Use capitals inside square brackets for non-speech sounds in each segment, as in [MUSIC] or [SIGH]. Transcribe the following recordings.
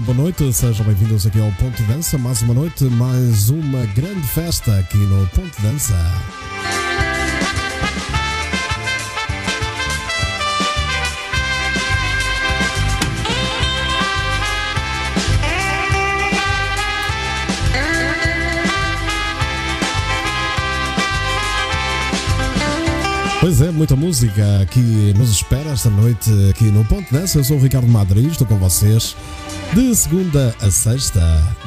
boa noite, sejam bem-vindos aqui ao Ponto Dança. Mais uma noite, mais uma grande festa aqui no Ponto Dança. Muita música que nos espera esta noite aqui no Ponto Dança. Eu sou o Ricardo Madrid, estou com vocês de segunda a sexta,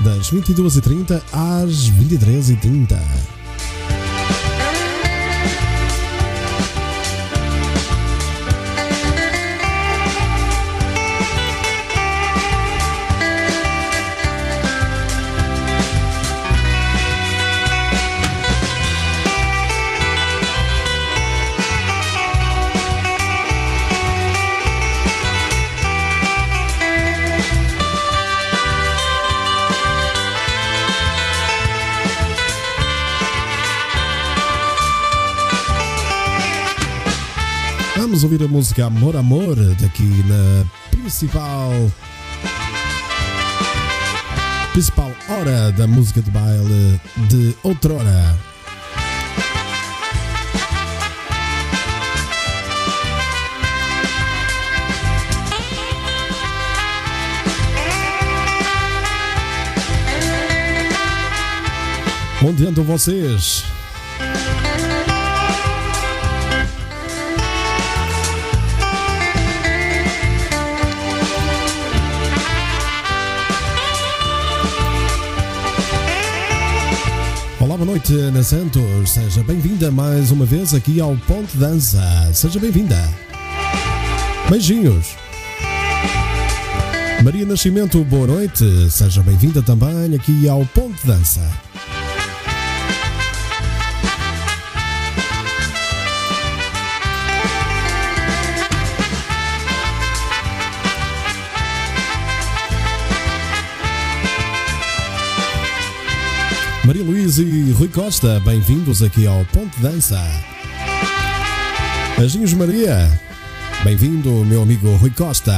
das 22h30 às 23h30. Ouvir a música Amor Amor daqui na principal principal hora da música de baile de outrora. Onde andam vocês? Boa noite, Ana Santos. Seja bem-vinda mais uma vez aqui ao Ponte Dança. Seja bem-vinda. Beijinhos. Maria Nascimento, boa noite. Seja bem-vinda também aqui ao Ponte Dança. E Rui Costa, bem-vindos aqui ao Ponte Dança. Beijinhos, Maria. Bem-vindo, meu amigo Rui Costa.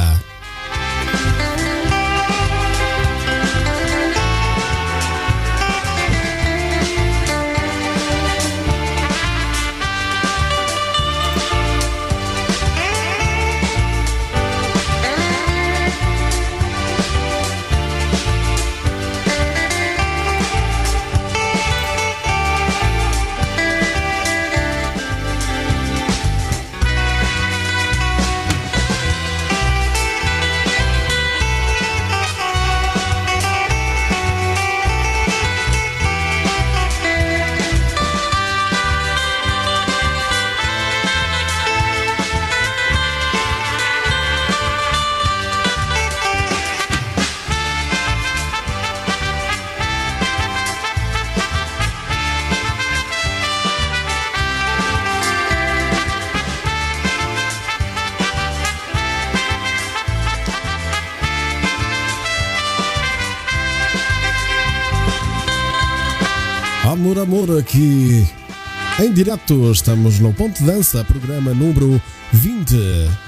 Direto estamos no Ponte Dança, programa número 20.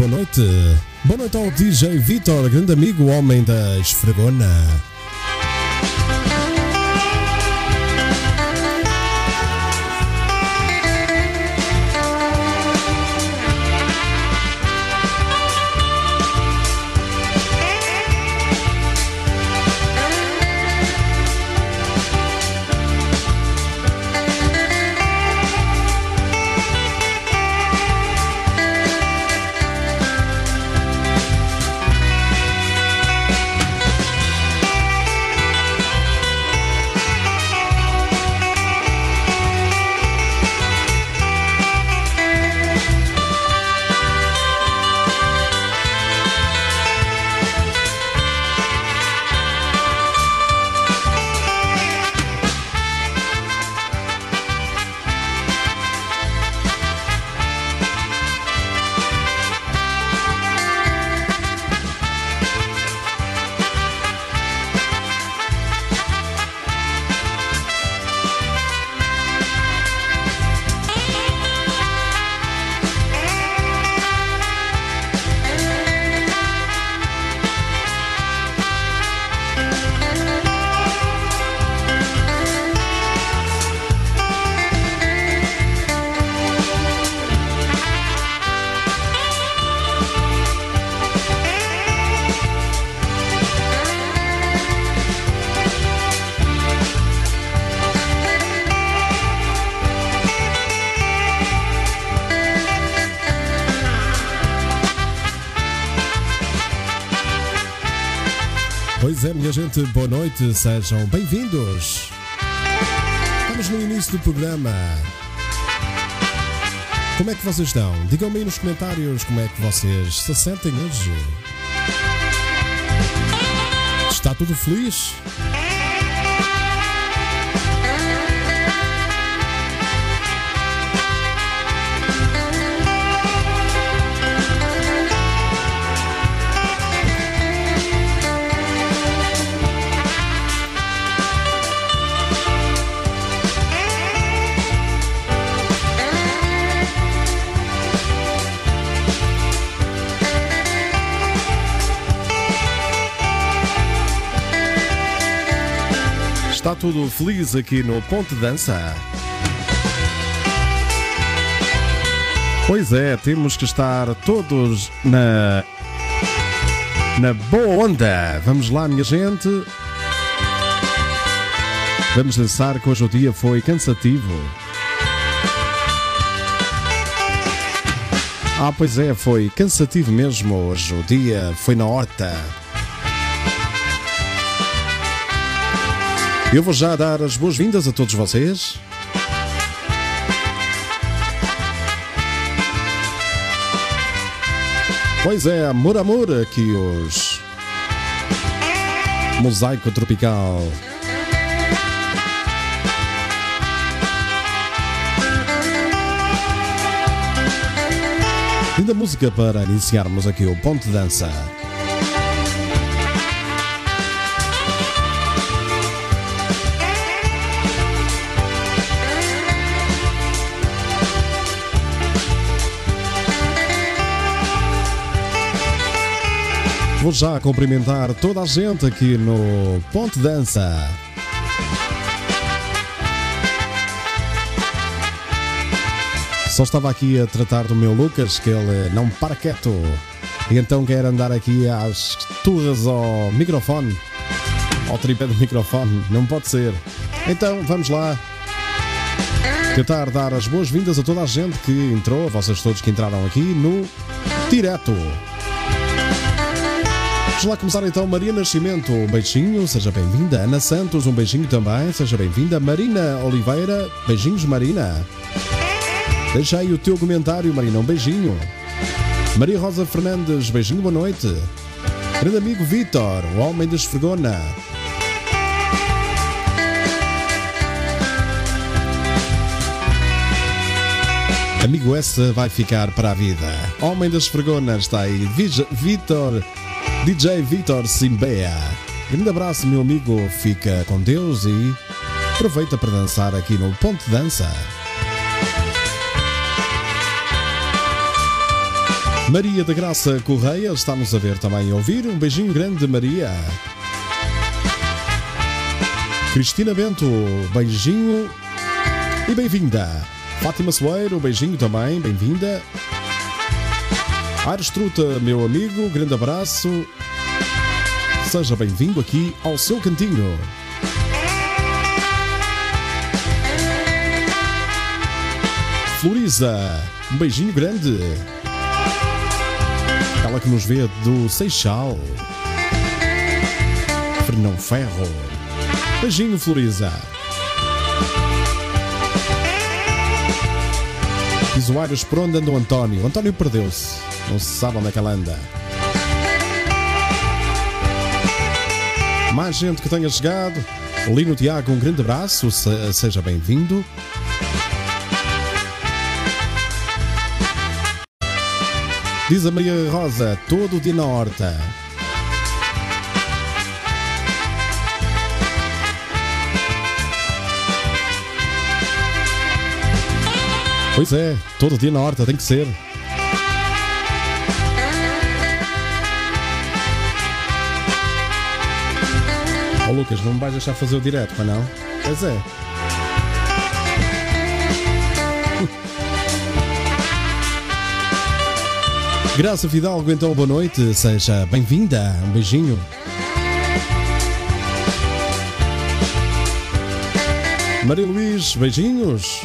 Boa noite. Boa noite ao DJ Vitor, grande amigo, homem da esfregona. Gente, boa noite, sejam bem-vindos. Estamos no início do programa. Como é que vocês estão? Digam-me aí nos comentários como é que vocês se sentem hoje. Está tudo feliz? Tudo feliz aqui no Ponte Dança? Pois é, temos que estar todos na na boa onda. Vamos lá, minha gente. Vamos dançar que hoje o dia foi cansativo. Ah, pois é, foi cansativo mesmo hoje. O dia foi na horta. Eu vou já dar as boas-vindas a todos vocês. Pois é, amor, amor, aqui os Mosaico Tropical. Linda música para iniciarmos aqui o Ponte Dança. Vou já cumprimentar toda a gente aqui no Ponte Dança. Só estava aqui a tratar do meu Lucas, que ele não para quieto. E então quer andar aqui às turras ao microfone, ao tripé do microfone. Não pode ser. Então vamos lá. Tentar dar as boas-vindas a toda a gente que entrou, a vocês todos que entraram aqui no direto. Vamos lá começar então, Maria Nascimento, um beijinho, seja bem-vinda. Ana Santos, um beijinho também, seja bem-vinda. Marina Oliveira, beijinhos, Marina. Deixa aí o teu comentário, Marina, um beijinho. Maria Rosa Fernandes, beijinho, boa noite. Grande amigo Vitor, o homem da esfregona. Amigo essa vai ficar para a vida. Homem das esfregonas está aí. Vitor DJ Vitor Simbea. Grande abraço, meu amigo. Fica com Deus e aproveita para dançar aqui no Ponte Dança. Maria da Graça Correia está-nos a ver também e ouvir. Um beijinho grande, Maria. Cristina Bento, beijinho e bem-vinda. Fátima Soeiro, beijinho também, bem-vinda. Aires Truta, meu amigo, grande abraço. Seja bem-vindo aqui ao seu cantinho. Floriza, um beijinho grande. Ela que nos vê do Seixal. Fernão Ferro. Beijinho, Floriza. Usuários por onde anda o António? O António perdeu-se. Não se sabe onde é que ela anda. Mais gente que tenha chegado. Lino Tiago, um grande abraço, seja bem-vindo. Diz a Maria Rosa, todo dia na horta. Pois é, todo dia na horta tem que ser. Oh, Lucas, não me vais deixar fazer o direto, para não? Pois é. [LAUGHS] Graça Fidalgo, então boa noite, seja bem-vinda, um beijinho. Maria Luís, beijinhos.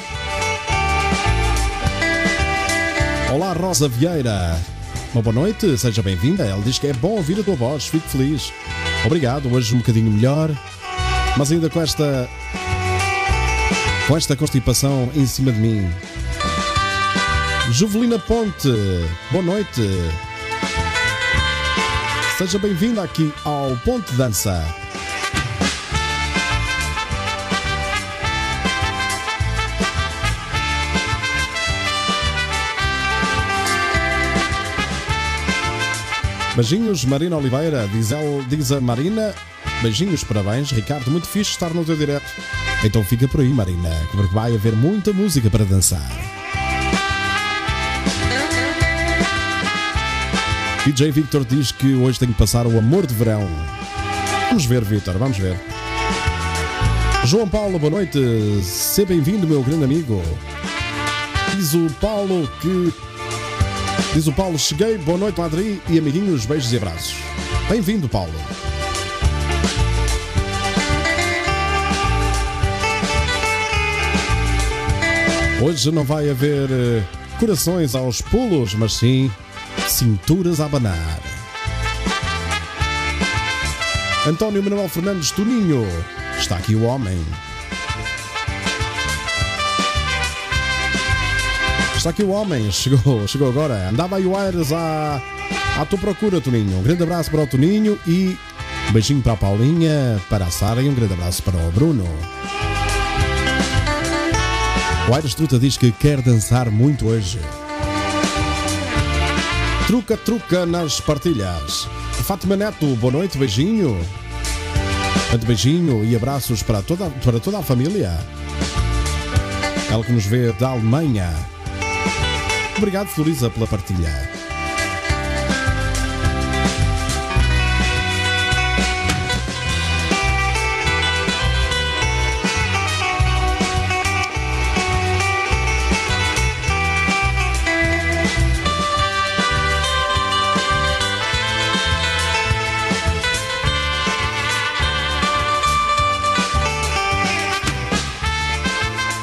Olá, Rosa Vieira. Uma boa noite, seja bem-vinda. Ela diz que é bom ouvir a tua voz, fico feliz. Obrigado, hoje um bocadinho melhor, mas ainda com esta com esta constipação em cima de mim. Juvelina Ponte, boa noite. Seja bem-vinda aqui ao Ponte Dança. Beijinhos, Marina Oliveira, diz, diz a Marina. Beijinhos, parabéns, Ricardo. Muito fixe estar no teu direto. Então fica por aí, Marina, porque vai haver muita música para dançar. DJ Victor diz que hoje tenho que passar o amor de verão. Vamos ver, Victor, vamos ver. João Paulo, boa noite. Seja bem-vindo, meu grande amigo. Diz o Paulo que Diz o Paulo: Cheguei, boa noite, Madrid e amiguinhos, beijos e abraços. Bem-vindo, Paulo. Hoje não vai haver uh, corações aos pulos, mas sim cinturas a abanar. António Manuel Fernandes Toninho, está aqui o homem. Está aqui o homem, chegou, [LAUGHS] chegou agora. Andava aí o Aires à, à tua procura, Toninho. Um grande abraço para o Toninho e um beijinho para a Paulinha, para a Sara e um grande abraço para o Bruno. O Aires Truta diz que quer dançar muito hoje. Truca, truca nas partilhas. Fátima Neto, boa noite, beijinho. Tanto beijinho e abraços para toda, para toda a família. Ela que nos vê da Alemanha. Obrigado, Floriza, pela partilha.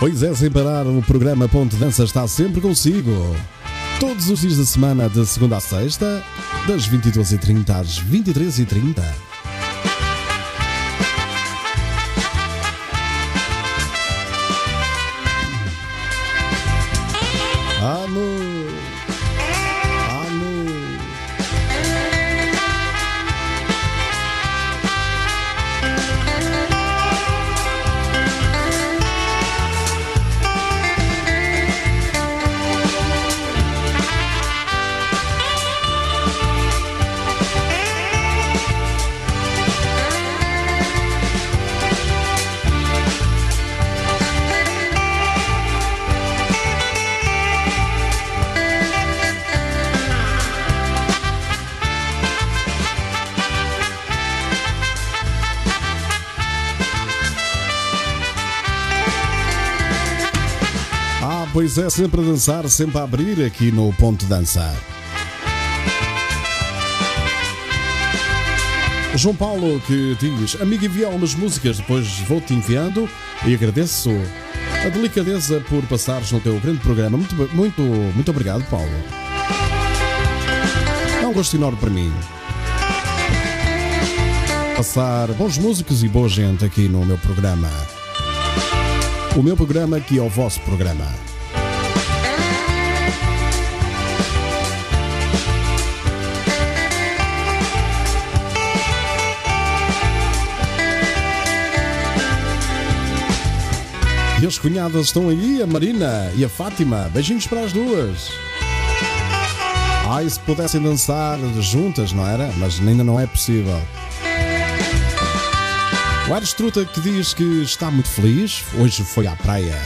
Pois é, sem parar, o programa Ponte Dança está sempre consigo. Todos os dias da semana, de segunda a sexta, das 22h30 às 23h30. Pois é, sempre a dançar, sempre a abrir aqui no Ponto Dança. João Paulo que diz: Amigo, envia umas músicas, depois vou-te enviando e agradeço a delicadeza por passares no teu grande programa. Muito, muito, muito obrigado, Paulo. É um gosto enorme para mim. Passar bons músicos e boa gente aqui no meu programa. O meu programa que é o vosso programa. E as cunhadas estão aí, a Marina e a Fátima. Beijinhos para as duas. Ai, se pudessem dançar juntas, não era? Mas ainda não é possível. O Aires Truta que diz que está muito feliz, hoje foi à praia.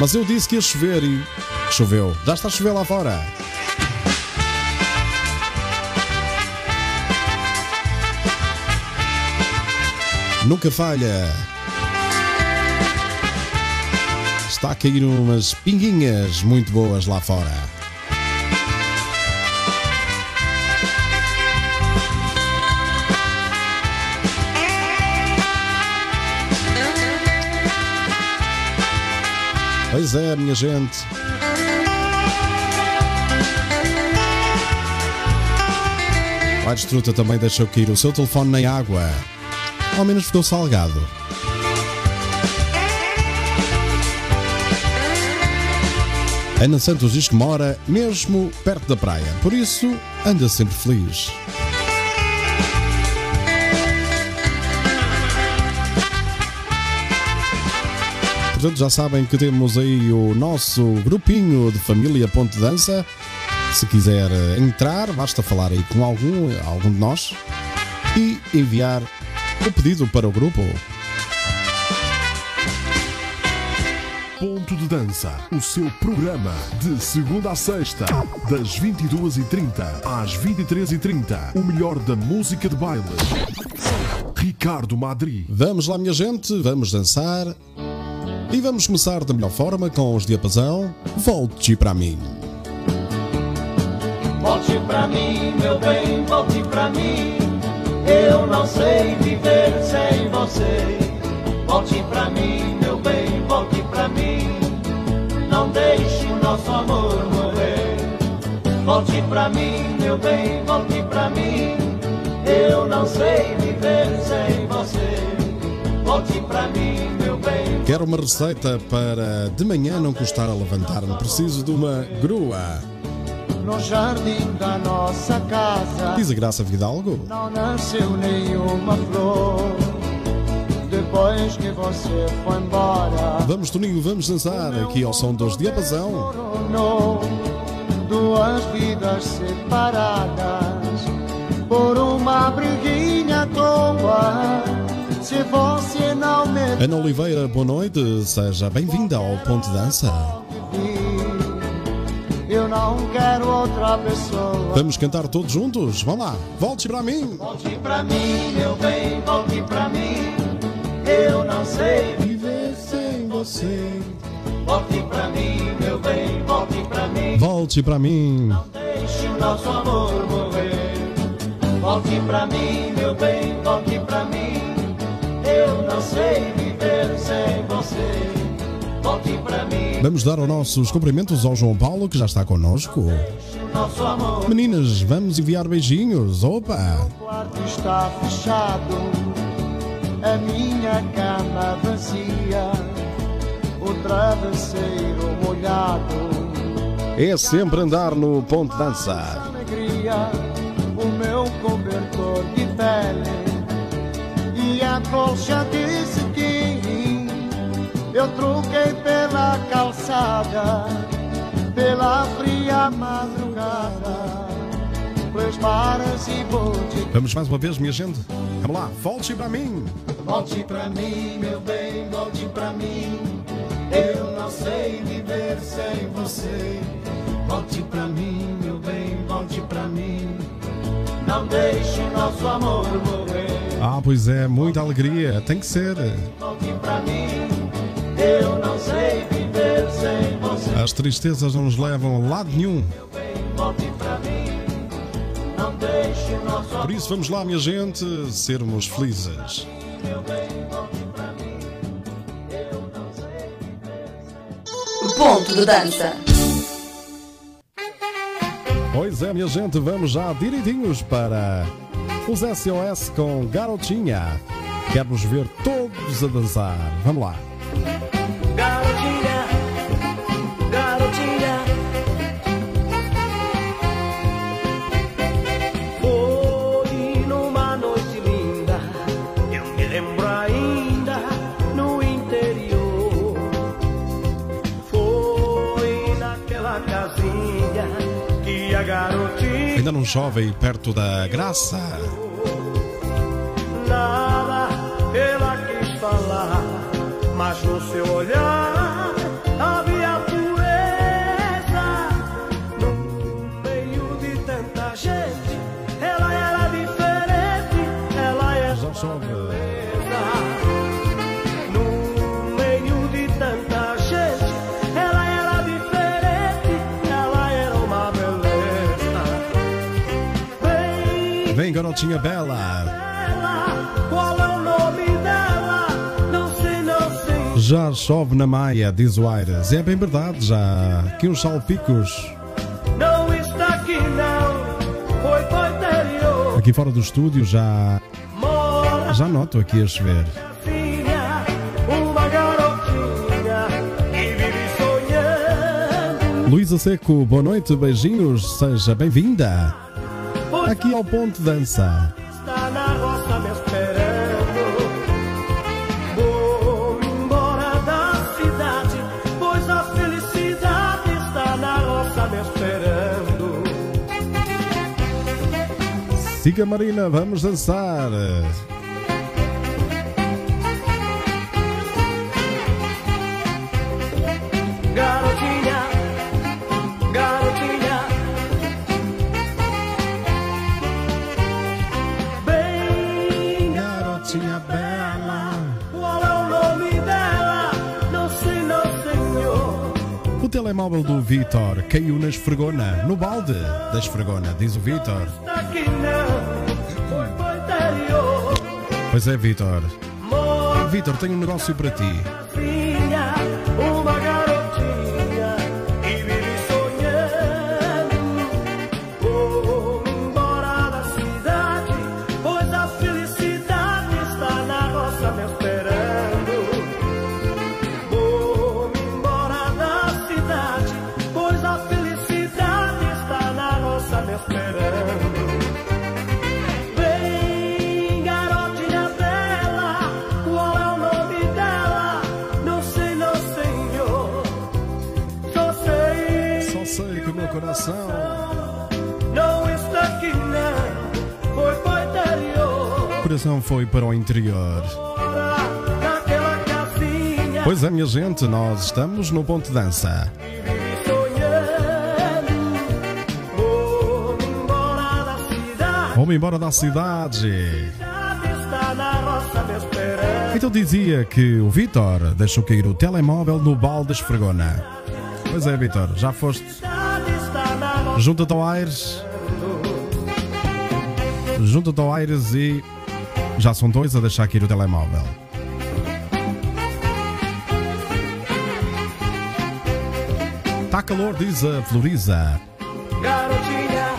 Mas eu disse que ia chover e choveu. Já está a chover lá fora. Nunca falha. Está a cair umas pinguinhas muito boas lá fora. Pois é, minha gente. O Aires Truta também deixou cair o seu telefone na água. Ao menos ficou salgado. Ana Santos diz que mora mesmo perto da praia, por isso anda sempre feliz. Portanto, já sabem que temos aí o nosso grupinho de família Ponte Dança. Se quiser entrar, basta falar aí com algum, algum de nós e enviar o pedido para o grupo. Ponto de Dança, o seu programa de segunda a sexta, das 22h30 às 23h30. O melhor da música de baile. Ricardo Madri. Vamos lá, minha gente, vamos dançar. E vamos começar da melhor forma com os diapasão. Volte para mim. Volte pra mim, meu bem, volte pra mim. Eu não sei viver sem você. Volte pra mim, meu bem, volte pra mim. Não deixe o nosso amor morrer. Volte pra mim, meu bem, volte pra mim. Eu não sei viver sem você. Volte pra mim, meu bem. Quero uma receita para de manhã não custar a levantar-me. Preciso de uma grua. No jardim da nossa casa. Diz a Graça Vidalgo. Não nasceu nenhuma flor depois que você foi embora. Vamos, Toninho, vamos dançar aqui ao som dos diapasão. Duas vidas separadas por uma briguinha à toa. Se você não me Ana Oliveira, boa noite. Seja bem-vinda ao Ponte Dança. eu não quero outra pessoa. Vamos cantar todos juntos? Vamos lá. Volte para mim. Volte pra mim, meu bem, volte pra mim. Eu não sei Viver sem você. Volte pra mim, meu bem, volte pra mim. Volte para mim. Deixe o nosso amor morrer. Volte pra mim, meu bem, volte pra mim. Eu não sei viver sem você. Volte pra mim, Vamos dar os nossos cumprimentos ao João Paulo, que já está amor. Meninas, vamos enviar beijinhos. Opa! O quarto está fechado, a minha cama vazia, o travesseiro molhado. É sempre andar no Ponte Dança. alegria, o meu cobertor de pele e a colcha de cetim. Eu troquei pela calçada, pela fria madrugada, mares e. Vamos mais uma vez, minha gente. Vamos lá, volte para mim. Volte pra mim, meu bem, volte pra mim. Eu não sei viver sem você. Volte pra mim, meu bem, volte pra mim. Não deixe nosso amor morrer. Ah, pois é, muita alegria. Tem que ser. Volte pra mim. Eu não sei viver sem você. As tristezas não nos levam a lado nenhum. Volte pra mim. Por isso, vamos lá, minha gente, sermos felizes. Ponto de dança. Pois é, minha gente, vamos já direitinhos para os SOS com Garotinha. Quero-nos ver todos a dançar. Vamos lá. Garotinha. Não chove perto da graça. nada ela quis falar, mas no seu olhar Garotinha bela. ela, qual é o nome dela? Não sei, não sei. Já chove na Maia, diz o Aires. É bem verdade, já. Aqui uns salpicos. Não está aqui não, foi. Aqui fora do estúdio já Mora Já noto aqui a chover. Que. Luísa Seco, boa noite, beijinhos, seja bem-vinda. Aqui ao Ponto Dança. está na roça me esperando. Vou embora da cidade, pois a felicidade está na roça me esperando. Siga Marina, vamos dançar. Telemóvel do Vitor caiu na esfregona, no balde da esfregona, diz o Vitor. Pois é, Vitor. Vitor, tenho um negócio para ti. O coração. Foi para o interior. Pois é, minha gente, nós estamos no Ponto Dança. Vamos embora da cidade. Então dizia que o Vitor deixou cair o telemóvel no balde esfregona. Pois é, Vitor, já foste. Está. Junta-te ao Aires. Junta-te ao Aires e. Já são dois a deixar cair o telemóvel. Tá calor, diz a Floriza. Garotinha,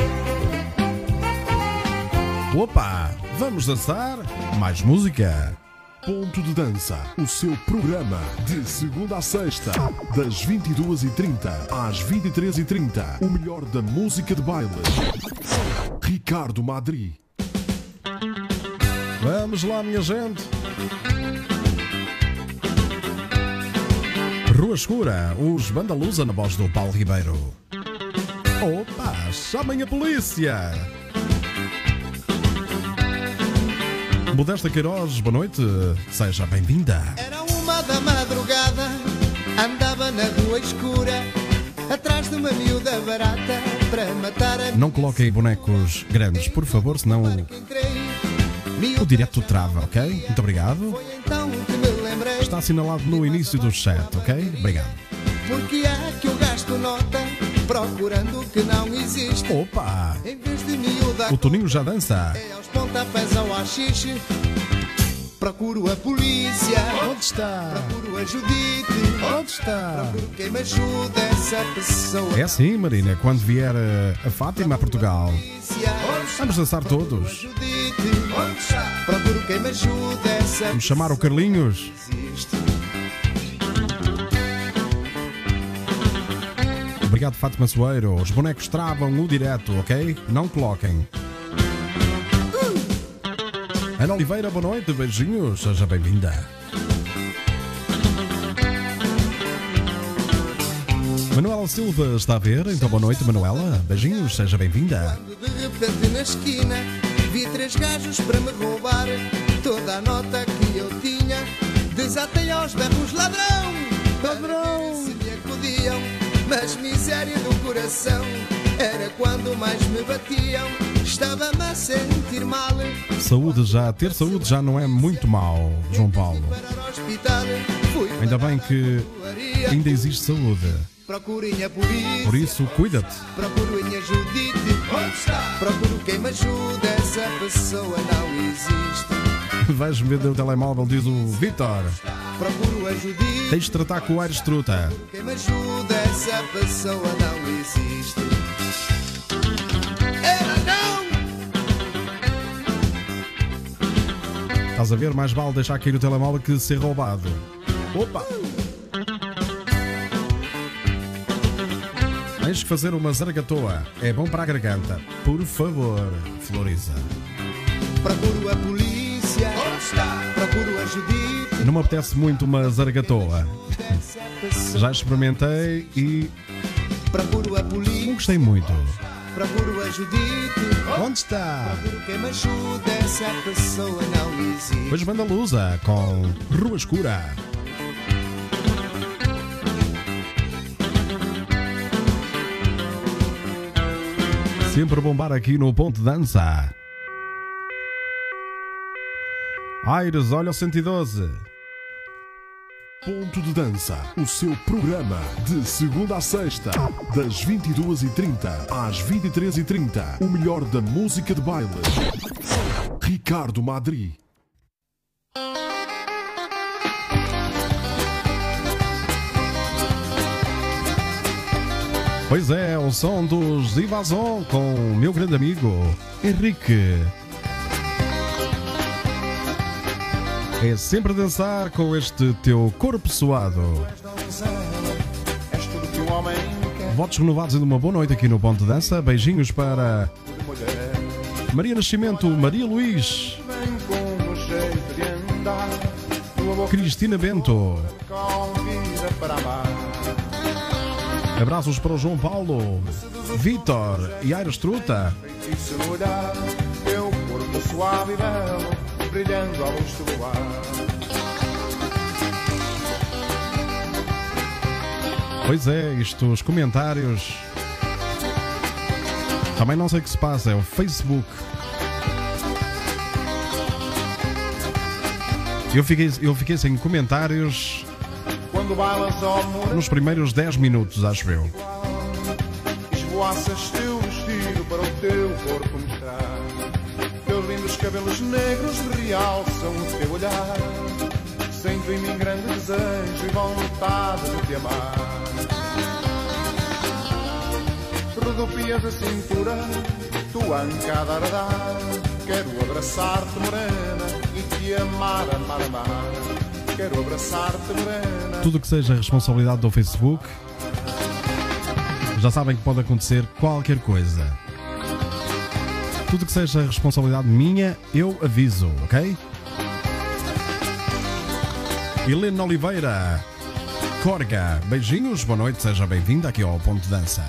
Opa, vamos dançar? Mais música. Ponto de Dança, o seu programa de segunda a sexta, das 22h30 às 23h30. O melhor da música de baile. Ricardo Madri. Vamos lá, minha gente. Rua Escura, os Bandalusa na voz do Paulo Ribeiro. Opa, chamem a polícia! Modesta Queiroz, boa noite, seja bem-vinda. Era uma da madrugada, andava na rua escura, atrás de uma miúda barata, para matar a Não coloquem bonecos grandes, por favor, senão o direto trava, ok? Muito obrigado. Foi então que me lembrei, Está assinalado no início do chat, ok? Obrigado. porque é procurando o que não existe. Opa, Em vez de miúda, o Toninho já dança. é aos pontapés ao axixe. Procuro a polícia, Onde está? procuro a Judite, Onde está? procuro quem me ajuda, essa pessoa. É assim, Marina, quando vier eh, a Fátima a Portugal, vamos dançar todos. Judite, procuro quem me ajuda, essa Vamos chamar o Carlinhos. existe. Obrigado, Fátima Soeiro. Os bonecos travam o direto, ok? Não coloquem. Ana Oliveira, boa noite, beijinhos, seja bem-vinda. Manuela Silva está a ver, então boa noite, Manuela. Beijinhos, seja bem-vinda. De repente na esquina vi três gajos para me roubar toda a nota que eu tinha. Desatei aos berros ladrão, ladrão. Se me acudiam, mas miséria do coração era quando mais me batiam. Estava-me a sentir mal. Saúde já, ter saúde já não é muito mal, João Paulo. Ainda bem que ainda existe saúde. Procurem a polícia. Por isso, cuida-te. Procuro em Judite, onde está? Procuro quem me ajuda, essa pessoa não existe. [LAUGHS] Vais-me vender o telemóvel, diz o Vitor. Procuro a Judite, Tens de tratar com o Aires Truta. quem me ajuda, essa pessoa não existe. Ela não, Estás a ver? Mais vale deixar cair o telemóvel que ser roubado. Opa! Tens que fazer uma zargatoa. É bom para a garganta. Por favor, Floriza. Procuro a polícia. Não me apetece muito uma zargatoa. Já experimentei e não gostei muito. procuro a Judite. Onde está? Procuro quem me ajude, essa pessoa não existe. Pois Banda Lusa com Rua Escura. Sempre a bombar aqui no Ponto Dança. Aires, olha o 112. Ponto de Dança, o seu programa de segunda a sexta, das 22h30 às 23h30. O melhor da música de baile. Ricardo Madri. Pois é, o som dos Ivazon com o meu grande amigo Henrique. É sempre dançar com este teu corpo suado. Votos renovados e uma boa noite aqui no Ponto Dança. Beijinhos para. Maria Nascimento, Maria Luís, Cristina Bento. Abraços para o João Paulo, Vitor e Aires Truta. Brilhando à luz do luar. Pois é, isto, os comentários. Também não sei o que se passa, é o Facebook. Eu fiquei, eu fiquei sem comentários ao nos primeiros 10 minutos, acho eu. Esvoaças teu vestido para o teu corpo cabelos negros realçam o teu olhar. Sinto em mim grande desejo e vontade de te amar. Rodopias a cintura, tua ancada a dar. Quero abraçar-te, morena, e te amar, amar, amar. Quero abraçar-te, morena. Tudo que seja responsabilidade do Facebook, já sabem que pode acontecer qualquer coisa. Tudo que seja responsabilidade minha, eu aviso, ok? Helena Oliveira, Corga, beijinhos, boa noite, seja bem-vinda aqui ao Ponto de Dança.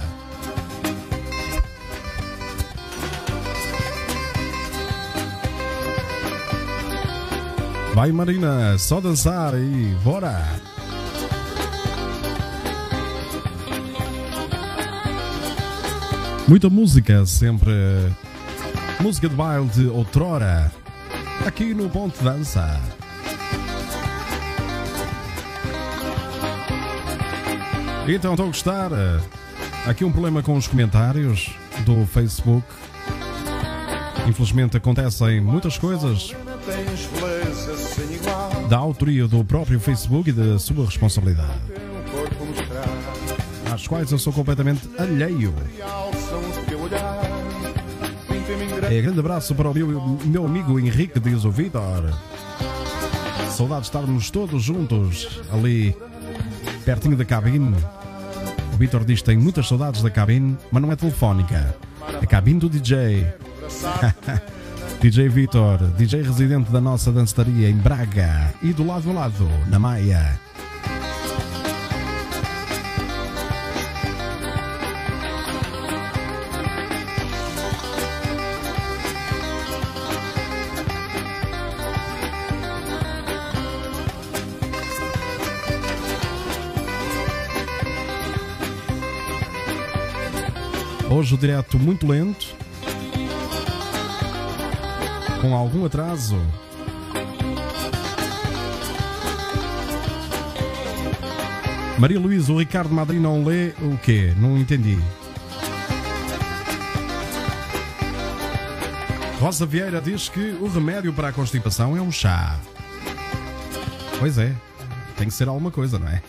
Vai Marina, só dançar e bora! Muita música, sempre música de baile de outrora, aqui no Ponto de Dança. Então, estou a gostar. Aqui um problema com os comentários do Facebook. Infelizmente acontecem muitas coisas da autoria do próprio Facebook e da sua responsabilidade, às quais eu sou completamente alheio. É, grande abraço para o meu, meu amigo Henrique, diz o Vitor. Saudade de estarmos todos juntos ali, pertinho da cabine. O Vitor diz que tem muitas saudades da cabine, mas não é telefónica. É cabine do DJ. [LAUGHS] DJ Vitor, DJ residente da nossa dançaria em Braga e do lado a lado, na Maia. Hoje o direto muito lento, com algum atraso. Maria Luísa, o Ricardo Madri não lê o quê? Não entendi. Rosa Vieira diz que o remédio para a constipação é um chá. Pois é, tem que ser alguma coisa, não é?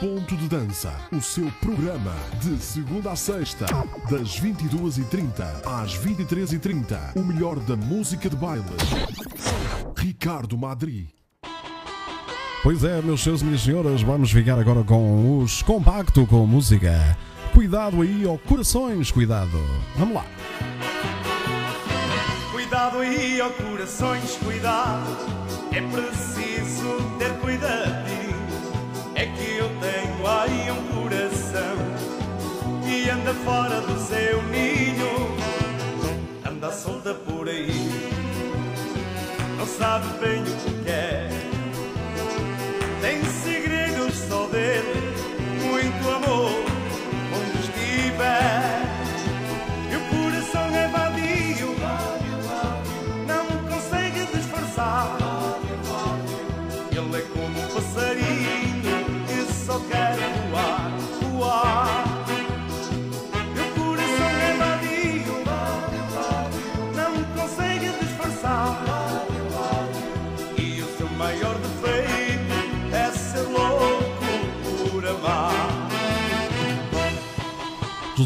Ponto de Dança, o seu programa de segunda a sexta, das 22h30 às 23h30. O melhor da música de baile. Ricardo Madri. Pois é, meus senhores e minhas senhoras, vamos ficar agora com os Compacto com música. Cuidado aí, ó, corações, cuidado. Vamos lá. Cuidado aí, ó corações, cuidado. É preciso ter cuidadinho. É que anda fora do seu ninho, anda solta por aí, não sabe bem o que quer. Tem segredos só dele, muito amor onde estiver.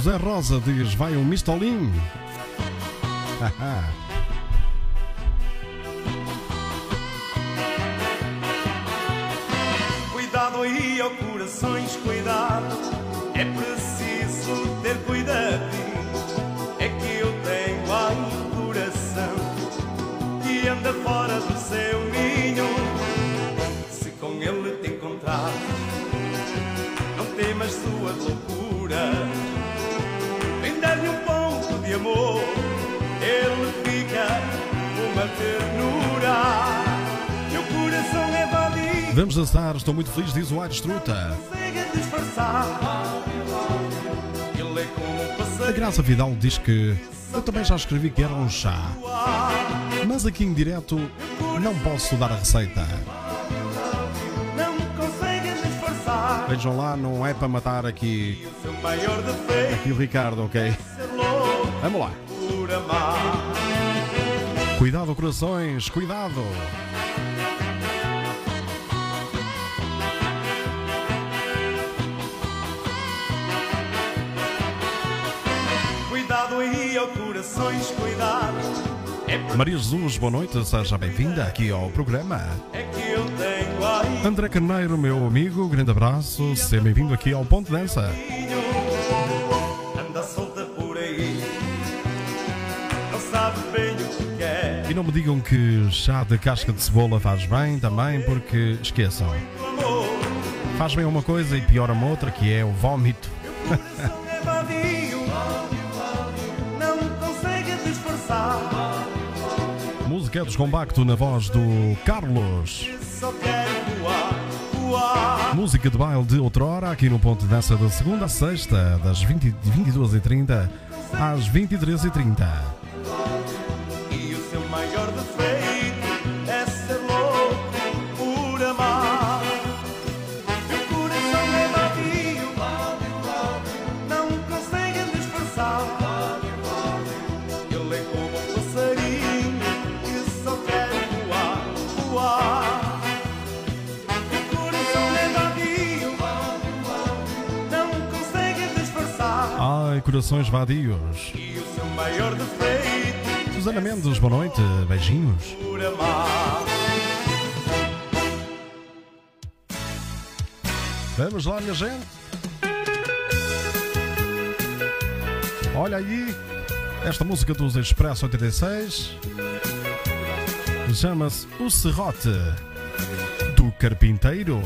José Rosa diz: vai um mistolim. [LAUGHS] Cuidado aí, ó corações, cuidado. É preciso ter cuidadinho. Vamos dançar, estou muito feliz, diz o Aires Truta. A. Graça Vidal diz que eu também já escrevi que era um chá, mas aqui em direto não posso dar a receita. Vejam lá, não é para matar aqui, aqui o Ricardo, ok? Vamos lá. Cuidado, corações, cuidado. Corações, cuidado. É, Maria Jesus, boa noite, seja bem-vinda aqui ao programa. é André Carneiro, meu amigo, grande abraço, seja bem-vindo aqui ao Ponto Dança. E não me digam que chá de casca de cebola faz bem também, porque esqueçam. Faz bem uma coisa e piora uma outra, que é o vómito. Música dos Compacto na voz do Carlos. Música de baile de outrora, aqui no Ponto de Dança da segunda a sexta, das 20 22h30 às 23h30. Corações vadios. E o seu maior defeito Susana Mendes, boa noite, beijinhos. Vamos lá, minha gente. Olha aí, esta música dos Expresso 86 chama-se O Serrote do Carpinteiro.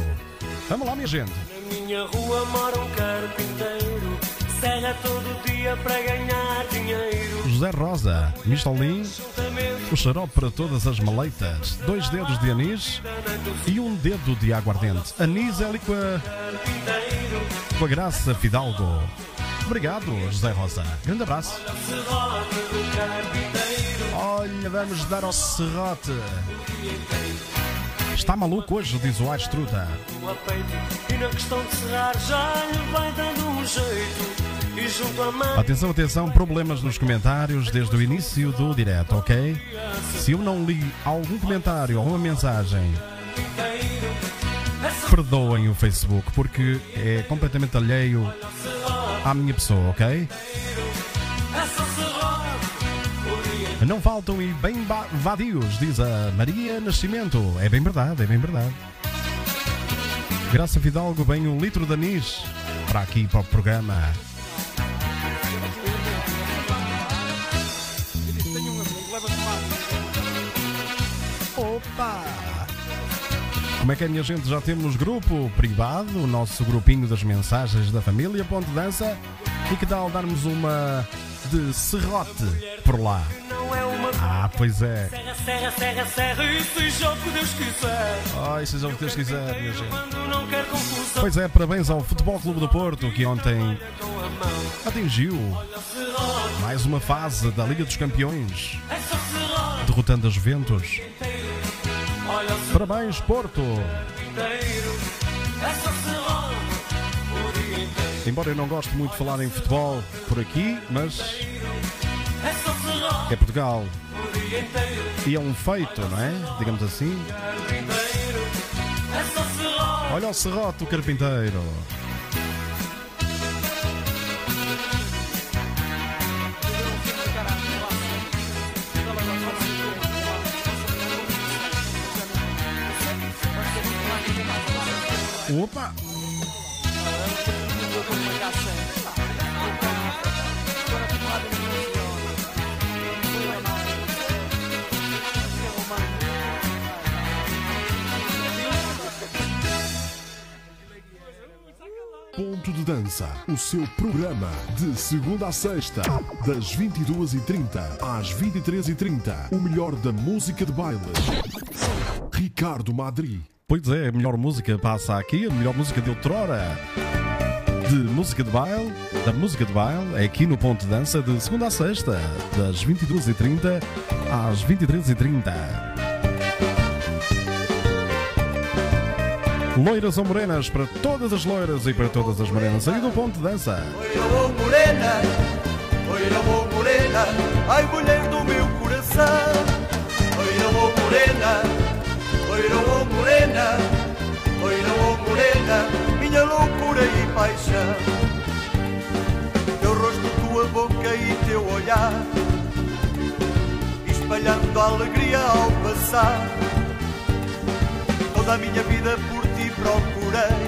Vamos lá, minha gente. Na minha rua mora um carpinteiro Serra todo dia para ganhar dinheiro José Rosa, Mistolin, Juntamente o xarope para todas as maleitas, dois dedos de anis e um dedo de aguardente. Anis é ali com a, carpinteiro com a graça Fidalgo. Obrigado, José Rosa. Grande abraço. Olha, vamos dar ao serrote. Está maluco hoje, diz o Aires Truta. a peito E na questão de serrar já lhe vai dando um jeito Atenção, atenção, problemas nos comentários desde o início do direto, ok? Se eu não li algum comentário ou uma mensagem Perdoem o Facebook porque é completamente alheio à minha pessoa, ok? Não faltam e bem vadios, diz a Maria Nascimento. É bem verdade, é bem verdade. Graça Fidalgo, bem um litro de anis para aqui, para o programa. Opa! Como é que é, minha gente? Já temos grupo privado, o nosso grupinho das mensagens da família Ponte Dança. E que tal darmos uma de serrote por lá? É Ah, pois é. serra, serra, serra, serra e seja o que Deus quiser. Ai, seja o que Deus quiser, minha gente. Pois é, parabéns ao Futebol Clube do Porto, que ontem atingiu mais uma fase da Liga dos Campeões, É derrotando a Juventus. O Parabéns, Porto! Embora eu não goste muito de falar em futebol por aqui, mas É Portugal e é um feito, não é? Digamos assim. Olha o serrote do carpinteiro. Opa! Ponto de Dança, o seu programa de segunda a sexta, das 22h30 às 23h30. O melhor da música de baile. Ricardo Madri. Pois é, a melhor música passa aqui, a melhor música de outrora. De música de baile, da música de baile, é aqui no Ponto de Dança, de segunda a sexta, das 22h30 às 23h30. Loiras ou morenas, para todas as loiras e para todas as morenas, aí do Ponto de Dança. Oira, oh morena, oira, oh morena, ai mulher do meu coração. Oira, oh morena, oira, oh morena, oira, oh morena, minha loucura e paixão. Teu rosto, tua boca e teu olhar, espalhando alegria ao passar. Toda a minha vida por ti procurei.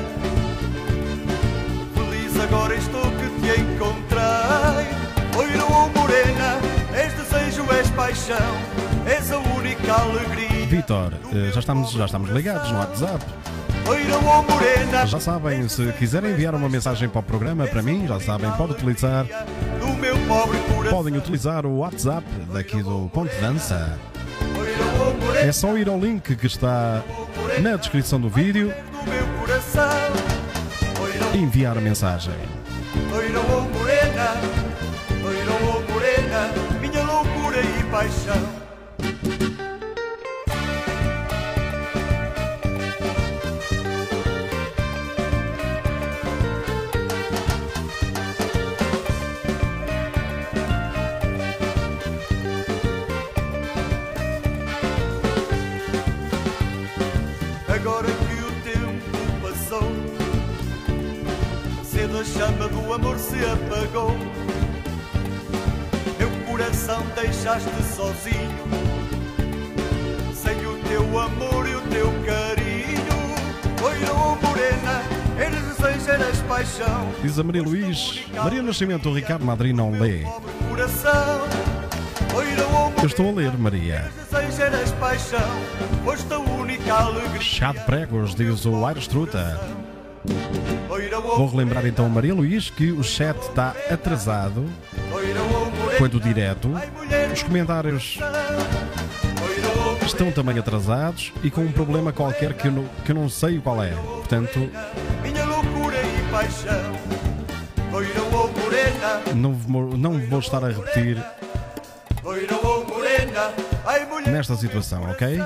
Feliz agora estou que te encontrei. Oira ou morena, és desejo, és paixão, és a única alegria. Vitor, eh, já estamos, já estamos ligados no WhatsApp. Já sabem, se quiserem enviar uma mensagem para o programa, para mim, já sabem, pode utilizar. Podem utilizar o WhatsApp daqui do Ponto de Dança. É só ir ao link que está na descrição do vídeo e enviar a mensagem. E paixão. Agora que o tempo passou, cedo a chama do amor se apagou. Coração deixaste sozinho, sem o teu amor e o teu carinho. Oira ou morena, eres eres paixão. Diz a Maria Luís, Maria Nascimento, o Ricardo Madri não lê. Eu estou a ler, Maria. Chá de pregos, diz o Aires Truta. Vou relembrar então Maria Luís que o chat está atrasado quanto direto. Os comentários estão também atrasados e com um problema qualquer que eu não, que eu não sei qual é. Portanto, não, vou- não vou estar a repetir nesta situação, ok?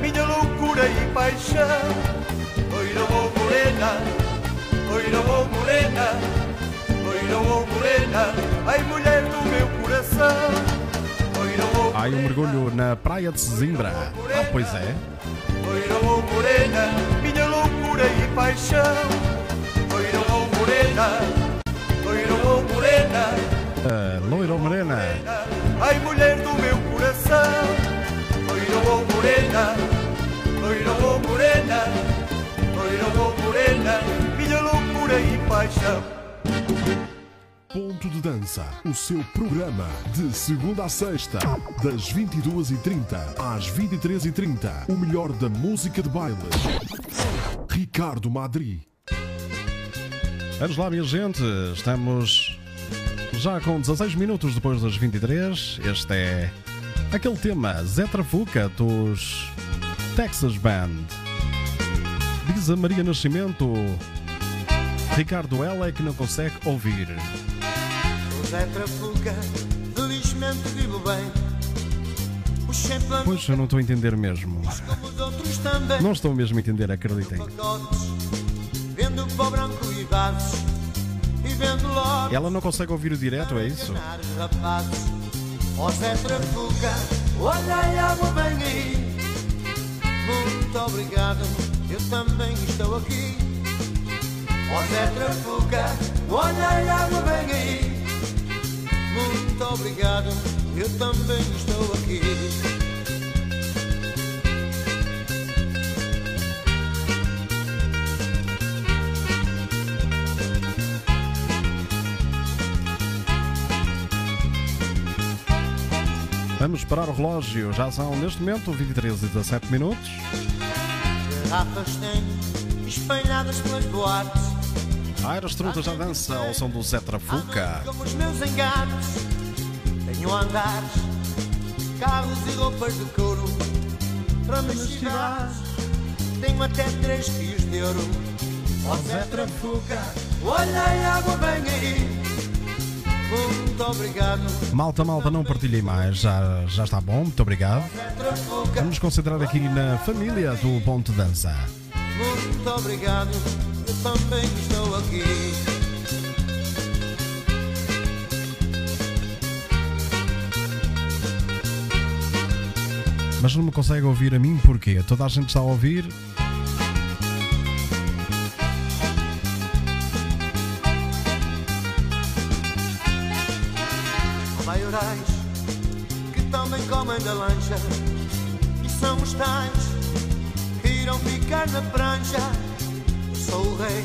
Minha loucura e paixão. Morena, oira ou morena, oira ou morena, ai mulher do meu coração. Oira Vai um mergulho na praia de Sesimbra. Ah, pois é. Loira ou morena, minha loucura e paixão. Loira ou morena, loira ou morena, Ah, loira ou morena. ai mulher do meu coração. Loira ou morena, loira ou morena, morena, minha loucura e paixão. Ponto de Dança, o seu programa de segunda a sexta, das 22h30 às 23h30. O melhor da música de baile. Ricardo Madri. Vamos lá, minha gente. Estamos já com 16 minutos depois das 23. Este é aquele tema Zé Trafuca dos Texas Band. Maria Nascimento. Ricardo, ela é que não consegue ouvir. José Trafuca, felizmente vivo bem. Os sempre Pois eu não estou a entender mesmo. Não estou mesmo a entender, acreditem. Ela não consegue ouvir o direto, é isso? Muito obrigado, eu também estou aqui. Ó Zé Trafuca, olha a água vem aí. Muito obrigado, eu também estou aqui. Vamos parar o relógio. Já são, neste momento, 23 e 17 minutos. Garrafas tenho espalhadas pelas boates. Aires Trutas já dança ao som do Zé Trafuca. Como os meus enganos, tenho andares, carros e roupas de couro. Para me estirar, tenho até três quilos de ouro. Ó Zé Trafuca, olha a água vem aí. Muito obrigado, Malta, malta, não partilhem mais. Já, já está bom, muito obrigado. Vamos concentrar aqui na família do Ponto Dança. Muito obrigado, eu também estou aqui. Mas não me consegue ouvir a mim porquê? Toda a gente está a ouvir. E que irão ficar na prancha. Eu sou o rei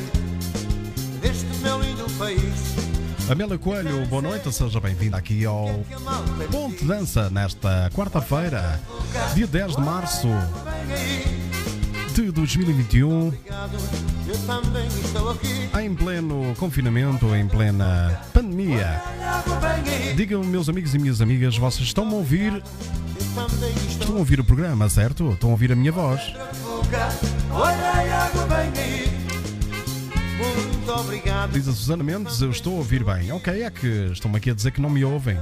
deste meu lindo país. Amélia Coelho, boa noite, seja bem-vinda aqui ao malta Ponto Dança nesta quarta-feira, dia 10 de março de 2021, obrigado, eu também estou aqui. em pleno confinamento, em plena pandemia. Digam, meus amigos e minhas amigas, vocês estão a ouvir, estão a ouvir o programa, certo? Estão a ouvir a minha voz. Diz a Susana Mendes, eu estou a ouvir bem. Ok, é que estão-me aqui a dizer que não me ouvem.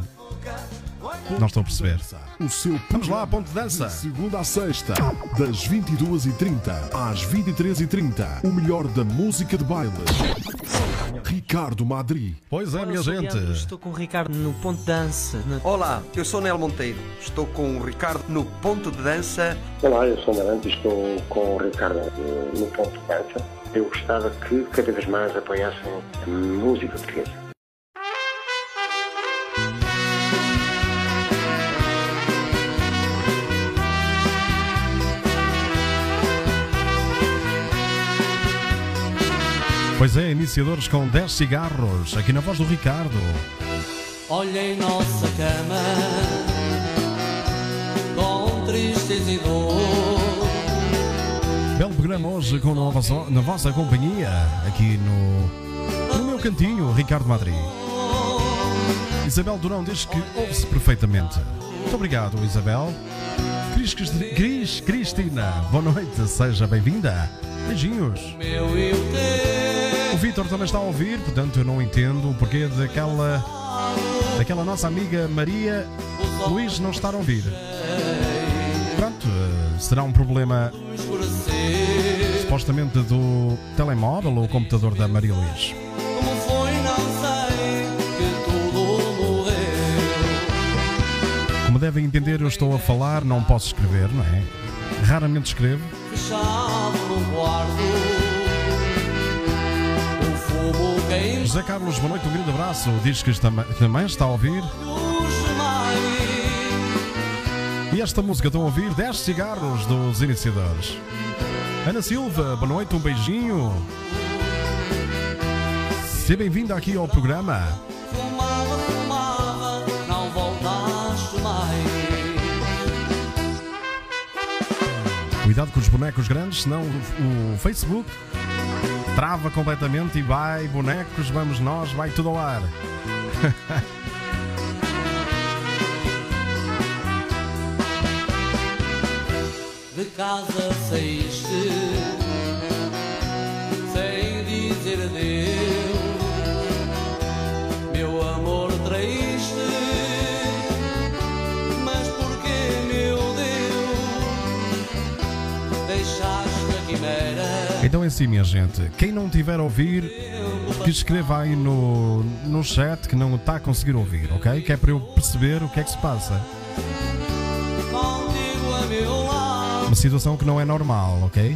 Não estou a perceber. O seu Vamos lá, ponto de dança. de segunda a sexta, das 22h30 às 23h30. O melhor da música de baile. Ricardo Madri. Pois é, Olá, minha gente. Leandro, estou com o Ricardo no ponto de dança. na- Olá, eu sou Nel Monteiro. Estou com o Ricardo no ponto de dança. Olá, eu sou Marante e estou com o Ricardo eh, no ponto de dança. Eu gostava que cada vez mais apoiassem a música portuguesa. Pois é, iniciadores com 10 cigarros, aqui na voz do Ricardo. Olha em nossa cama com tristeza e dor. Belo programa hoje com na vossa, na vossa companhia, aqui no, no meu cantinho, Ricardo Madri. Isabel Durão diz que ouve-se perfeitamente. Muito obrigado, Isabel. Cris, Cris Cristina, boa noite, seja bem-vinda. Beijinhos. Meu e o teu. O Vitor também está a ouvir, portanto eu não entendo o porquê daquela, daquela nossa amiga Maria Luís não estar a ouvir. Pronto, eh, será um problema supostamente do telemóvel ou computador da Maria Luís. Como devem entender, eu estou a falar, não posso escrever, não é? Raramente escrevo. Fechado num quarto José Carlos, boa noite, um grande abraço. Diz que também, está a ouvir. E esta música estão a ouvir 10 cigarros dos iniciadores. Ana Silva, boa noite, um beijinho. Seja bem-vinda aqui ao programa. Fumava, fumava Não voltaste mais Cuidado com os bonecos grandes, senão o Facebook trava completamente e vai, bonecos, vamos nós, vai tudo ao ar. [LAUGHS] De casa saíste Então é assim, minha gente. Quem não tiver a ouvir, que escreva aí no, no chat que não está a conseguir ouvir, ok? Que é para eu perceber o que é que se passa. Uma situação que não é normal, ok?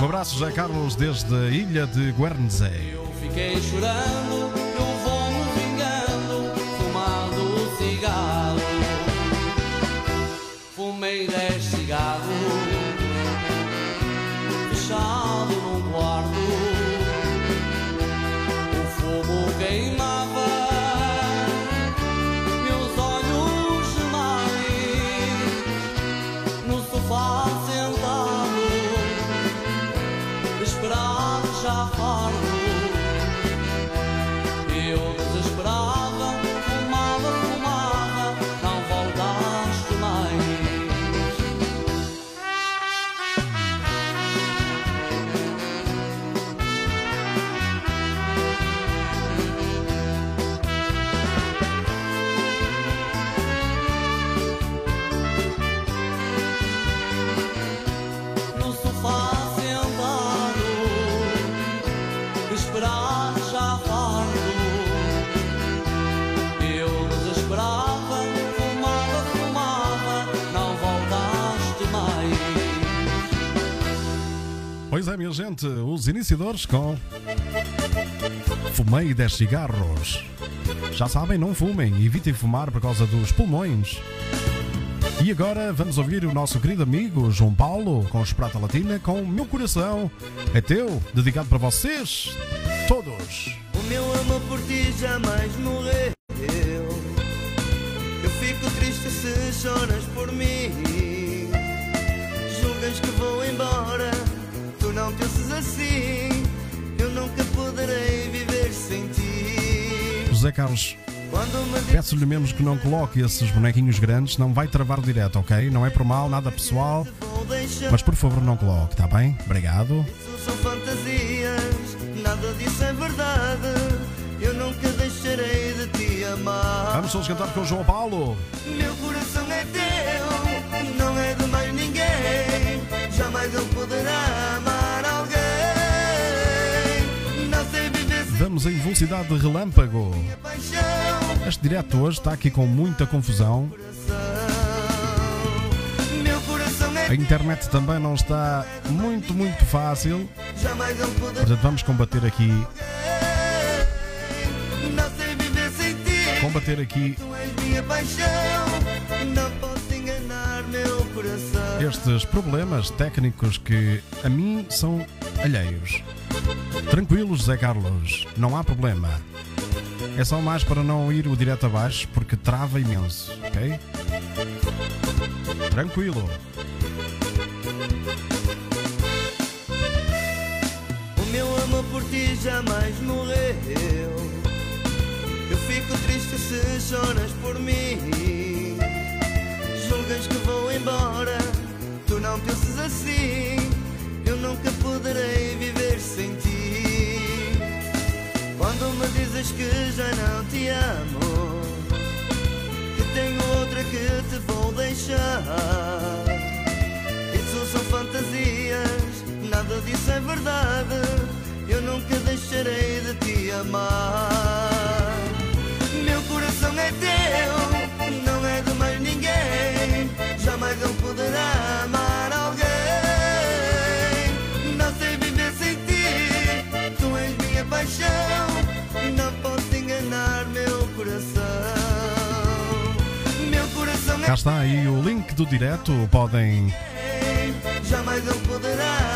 Um abraço, José Carlos, desde a ilha de Guernsey. Eu fiquei chorando, minha gente, os iniciadores com Fumei 10 cigarros. Já sabem, não fumem, evitem fumar por causa dos pulmões. E agora vamos ouvir o nosso querido amigo João Paulo com Esperata Latina com Meu Coração é Teu, dedicado para vocês todos. O meu amor por ti jamais morreu. Eu fico triste se choras por mim. Carlos, peço-lhe mesmo que não coloque esses bonequinhos grandes, não vai travar direto, ok? Não é por mal, nada pessoal, mas por favor não coloque, está bem? Obrigado. são fantasias. Nada disso é verdade. Eu nunca deixarei de te amar. Vamos todos cantar com o João Paulo. Meu coração Vamos em velocidade de relâmpago. Este direto hoje está aqui com muita confusão. A internet também não está muito, muito fácil. Portanto, vamos combater aqui, combater aqui estes problemas técnicos que a mim são alheios. Tranquilo, José Carlos, não há problema. É só mais para não ir o direto abaixo porque trava imenso, ok? Tranquilo. O meu amor por ti jamais morreu. Eu fico triste se choras por mim. Julgas que vou embora, tu não penses assim nunca poderei viver sem ti. Quando me dizes que já não te amo, que tenho outra que te vou deixar. Isso são fantasias, nada disso é verdade. Eu nunca deixarei de te amar. Meu coração é teu, não é de mais ninguém. Jamais eu poderá amar. Cá está aí o link do direto. Podem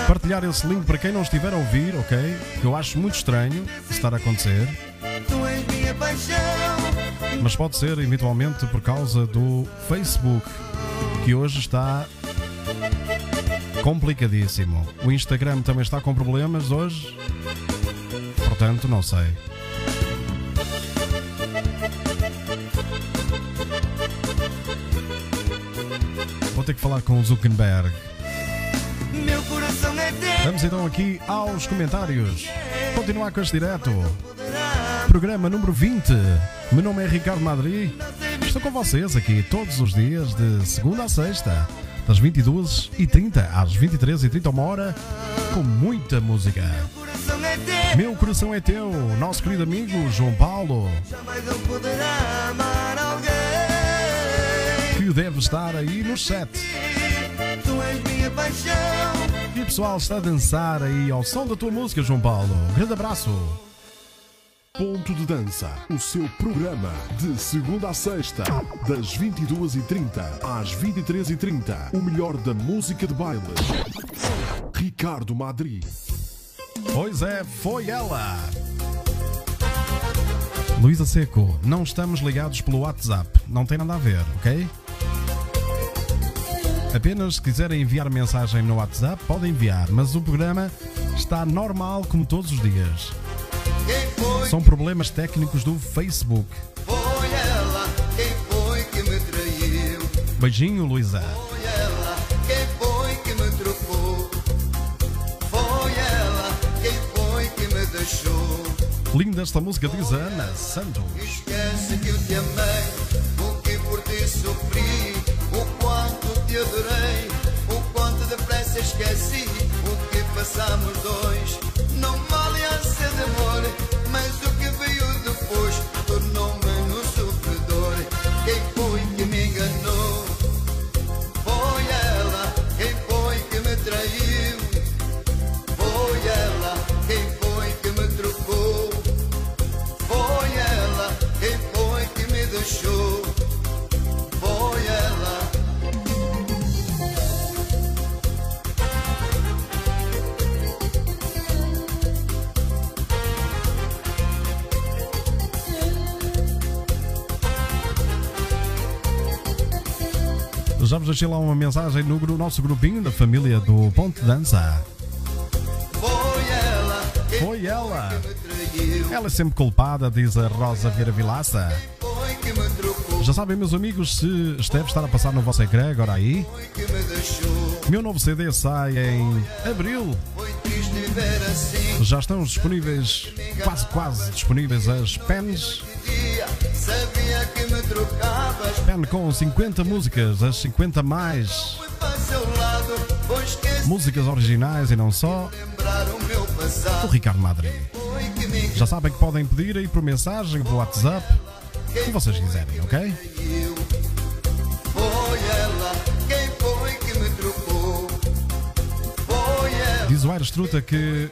partilhar esse link para quem não estiver a ouvir, ok? Eu acho muito estranho estar a acontecer. Mas pode ser eventualmente por causa do Facebook, que hoje está complicadíssimo. O Instagram também está com problemas hoje. Portanto, não sei. Ter que falar com o Zuckerberg. É. Vamos então aqui aos comentários. Continuar com este direto. Programa número 20. Meu nome é Ricardo Madri. Estou com vocês aqui todos os dias, de segunda a sexta, das 22h30 às 23h30, uma hora, com muita música. Meu coração é teu, nosso querido amigo João Paulo, Jamais eu poderá amar que deve estar aí no chat. Tu és minha paixão. E pessoal está a dançar aí ao som da tua música, João Paulo. Um grande abraço. Ponto de Dança, o seu programa de segunda a sexta, das 22h30 às 23h30. O melhor da música de baile. Ricardo Madri. Pois é, foi ela. Luísa Seco, não estamos ligados pelo WhatsApp. Não tem nada a ver, ok? Apenas se quiserem enviar mensagem no WhatsApp, podem enviar, mas o programa está normal como todos os dias. São problemas técnicos do Facebook. Beijinho, Luísa. Linda esta música, diz a Ana Santos. Esquece que eu te amei, o que por ti sofri, te adorei, o quanto depressa esqueci, o que passamos dois. Não vale a ser de amor, Deixei lá uma mensagem no nosso grupinho da família do Ponte Dança. Foi ela, ela. é sempre culpada, diz a Rosa Vieira Vilaça. Já sabem, meus amigos, se deve estar a passar no vosso ecrã agora aí. Meu novo CD sai em abril. Assim. Já estão disponíveis, quase quase disponíveis as pens. Pen com 50 músicas, as 50 mais músicas originais e não só, o. Ricardo Madri. Já sabem que podem pedir aí por mensagem, pelo WhatsApp, o que vocês quiserem, ok? Diz o Aires Truta que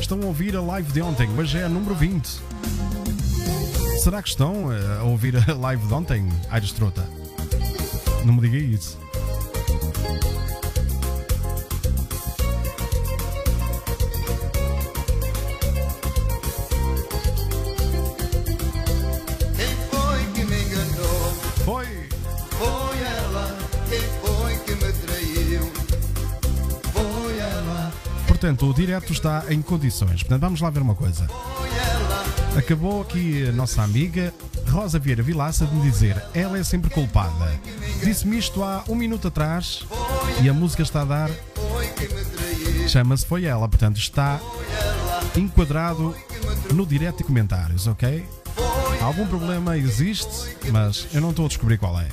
estão a ouvir a live de ontem, mas é a número 20. Será que estão eh, a ouvir a live de ontem, Aires Truta? Não me diga isso. Portanto, o direto está em condições. Portanto, vamos lá ver uma coisa. Acabou aqui a nossa amiga Rosa Vieira Vilaça de me dizer ela é sempre culpada. Disse-me isto há um minuto atrás e a música está a dar. Chama-se Foi Ela, portanto está enquadrado no direto e comentários, ok? Algum problema existe, mas eu não estou a descobrir qual é.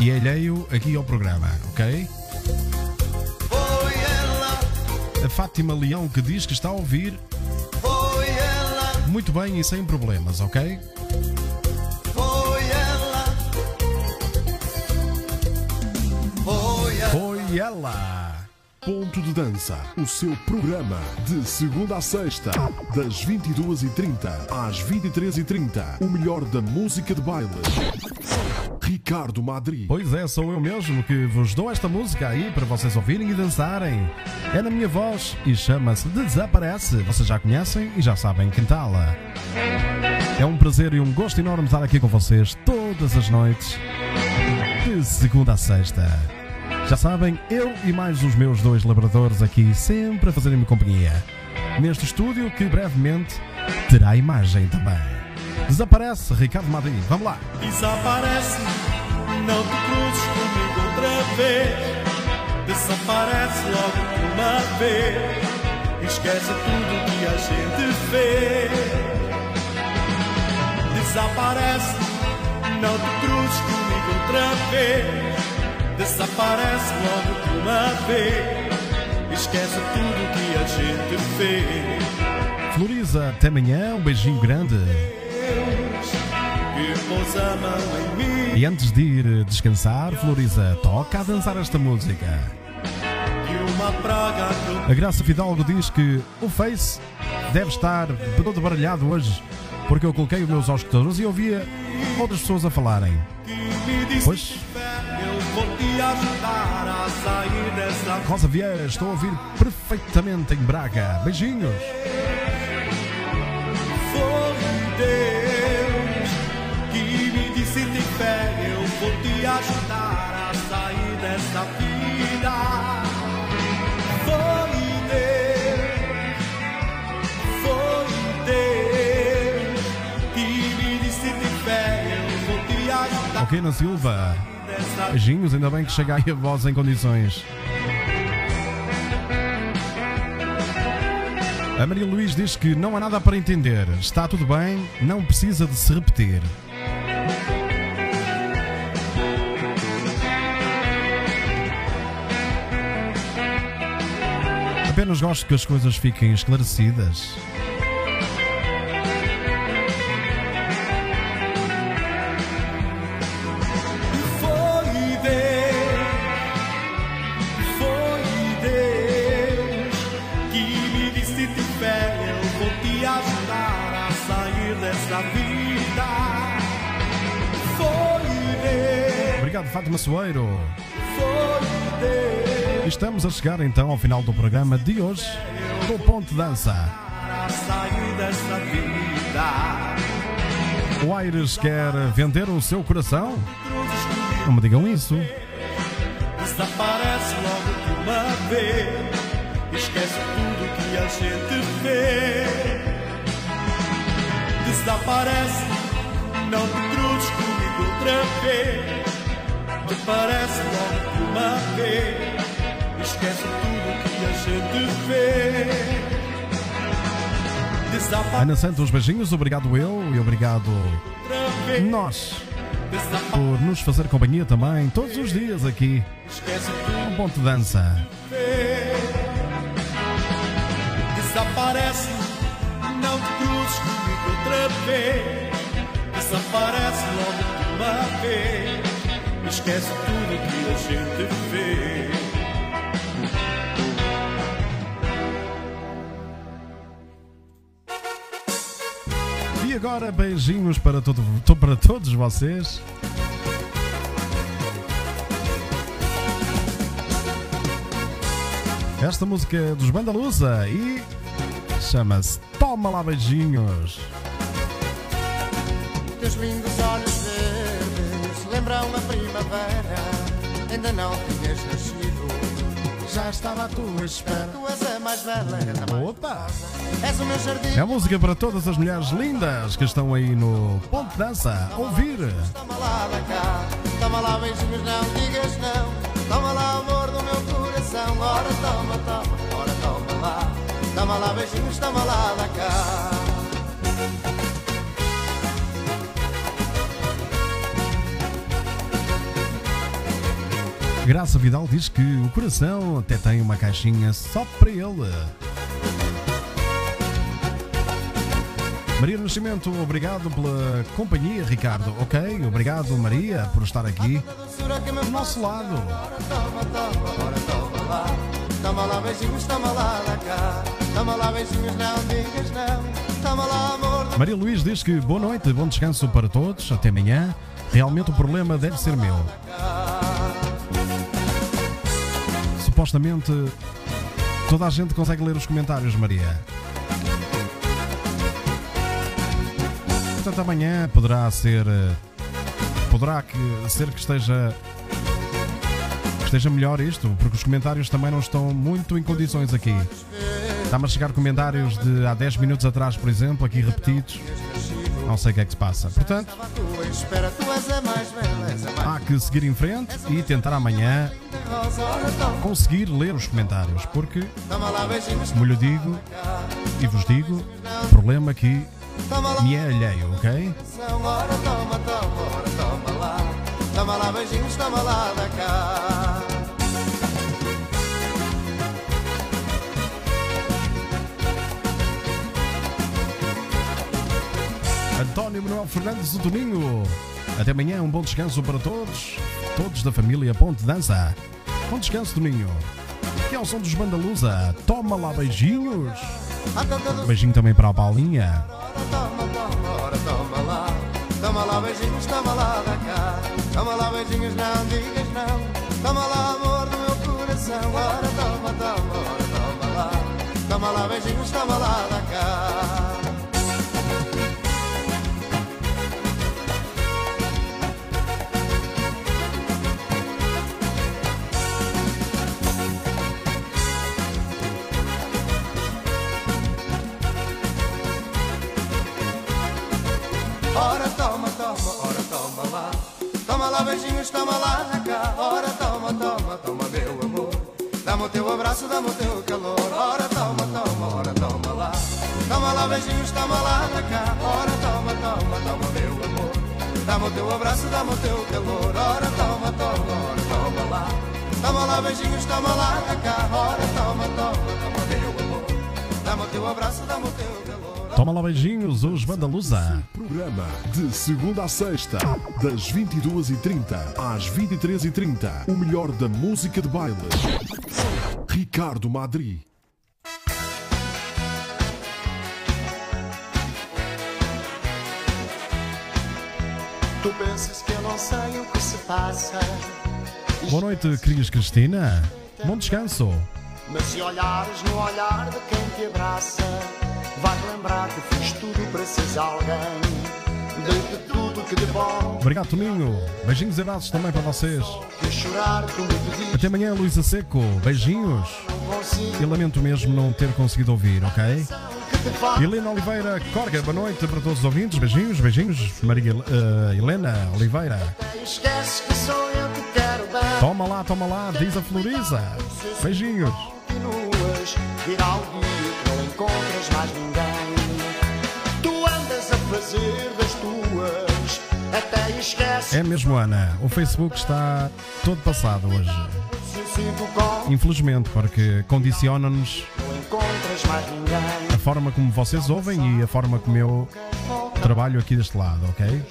E alheio aqui ao programa, ok? A Fátima Leão que diz que está a ouvir muito bem e sem problemas, ok? Foi ela. Foi ela. Foi ela. Ponto de Dança, o seu programa de segunda a sexta, das 22h30 às 23h30, o melhor da música de baile. Ricardo Madri. Pois é, sou eu mesmo que vos dou esta música aí para vocês ouvirem e dançarem. É na minha voz e chama-se Desaparece. Vocês já conhecem e já sabem cantá-la. É um prazer e um gosto enorme estar aqui com vocês todas as noites, de segunda a sexta. Já sabem, eu e mais os meus dois labradores aqui sempre a fazerem-me companhia. Neste estúdio que brevemente terá imagem também. Desaparece Ricardo Madrid. Vamos lá. Desaparece, não te cruzes comigo outra vez. Desaparece logo de uma vez. Esquece tudo que a gente fez. Desaparece, não te cruzes comigo outra vez. Desaparece logo de uma vez. Esquece tudo que a gente fez. Floriza, até amanhã. Um beijinho grande. E antes de ir descansar, Floriza, toca a dançar esta música. A Graça Fidalgo diz que o Face deve estar todo baralhado hoje, porque eu coloquei os meus auscultadores e ouvia outras pessoas a falarem. Pois, Rosa Vieira, estou a ouvir perfeitamente em Braga. Beijinhos. Ajudar a sair dessa vida. Foi Deus, foi Deus que me disse tem fé, eu vou te ajudar. Ok, na Silva. Beijinhos, ainda bem que chega aí a voz em condições. A Maria Luís diz que não há nada para entender. Está tudo bem, não precisa de se repetir. Apenas gosto que as coisas fiquem esclarecidas. Obrigado, Fátima Soeiro. foi Deus Estamos a chegar então ao final do programa de hoje do Ponto Dança. O Aires quer vender o seu coração? Não me digam isso. Desaparece logo de uma vez. Esquece tudo que a gente fez. Desaparece, não te cruzes comigo outra vez. Desaparece logo de uma vez. Esquece tudo que a gente fez. Desaparece Ana Santos, beijinhos. Obrigado eu e obrigado nós por nos fazer companhia também todos os dias aqui no Ponto Dança. Desaparece, não te cruzes comigo outra vez. Desaparece logo de uma vez. Esquece tudo que a gente fez. E agora beijinhos para, todo, to- para todos vocês. Esta música é dos Bandalusa e chama-se Toma lá beijinhos. Teus lindos olhos verdes lembram a primavera. Ainda não tinhas nascido, já estava à tua espera. Tu és a mais bela, a mais Opa! És o meu jardim. É a música para todas as mulheres lindas que estão aí no Ponto Dança ouvir. Toma lá da cá, toma lá beijinhos, não digas não. Toma lá amor do meu coração. Ora toma, toma, ora toma lá. Toma lá beijinhos, toma lá da cá. Graça Vidal diz que o coração até tem uma caixinha só para ele. Maria Nascimento, obrigado pela companhia, Ricardo. Ok, obrigado, Maria, por estar aqui do nosso lado. Toma, lá. Beijinhos, toma lá cá. Toma lá beijinhos, não digas não. Toma lá amor. Maria Luís diz que boa noite, bom descanso para todos, até amanhã. Realmente o problema deve ser meu. Supostamente toda a gente consegue ler os comentários, Maria. Portanto, amanhã poderá ser. Poderá que, ser que esteja. que esteja melhor isto, porque os comentários também não estão muito em condições aqui. Está-me a chegar comentários de há 10 minutos atrás, por exemplo, aqui repetidos. Não sei o que é que se passa. Portanto, há que seguir em frente e tentar amanhã conseguir ler os comentários, porque, como lhe digo e vos digo, o problema aqui me é alheio, ok? Toma lá beijinhos, toma lá da cá. António Manuel Fernandes do Toninho. Até amanhã, um bom descanso para todos, todos da família Ponte Dança. Bom descanso, Toninho. Que é o som dos Bandalusa. Toma lá beijinhos. Beijinho também para a Paulinha. toma, toma lá. Toma lá beijinhos, toma lá da cá. Toma lá beijinhos, não digas não. Toma lá amor do meu coração. Ora toma, toma, ora toma lá. Toma lá beijinhos, toma lá da cá. Beijinhos, toma lá na cá. Ora toma, toma, toma meu amor. Dá-me o teu abraço, dá-me o teu calor. Ora toma, toma, ora toma lá. Toma lá beijinhos, toma lá na cá. Ora toma, toma, toma meu amor. Dá-me o teu abraço, dá-me o teu calor. Ora toma, toma, ora toma lá. Toma lá beijinhos, toma lá na cá. Ora toma, toma, toma meu amor. Dá-me o teu abraço, dá-me o teu calor. Toma lá beijinhos, os Bandalusa. Programa de segunda a sexta, das 22h30 às 23h30. O melhor da música de baile. Ricardo Madri. Tu pensas que eu não sei o que se passa, Boa noite, Cris Cristina. Bom descanso. mas se olhares no olhar de quem te abraça, vais lembrar que fiz tudo para seres alguém. Dei-te tudo que de bom, Obrigado, Toninho. Beijinhos e abraços também para vocês. Até amanhã, Luísa Seco. Beijinhos. E lamento mesmo não ter conseguido ouvir, ok? Helena Oliveira Corga, boa noite para todos os ouvintes. Beijinhos, beijinhos. Maria eh, Helena Oliveira. Toma lá, toma lá, diz a Floriza. Beijinhos. Encontras mais ninguém. Tu andas a fazer das tuas, até esqueces É mesmo, Ana. O Facebook está todo passado hoje. Infelizmente, porque condiciona-nos a forma como vocês ouvem e a forma como eu trabalho aqui deste lado, ok?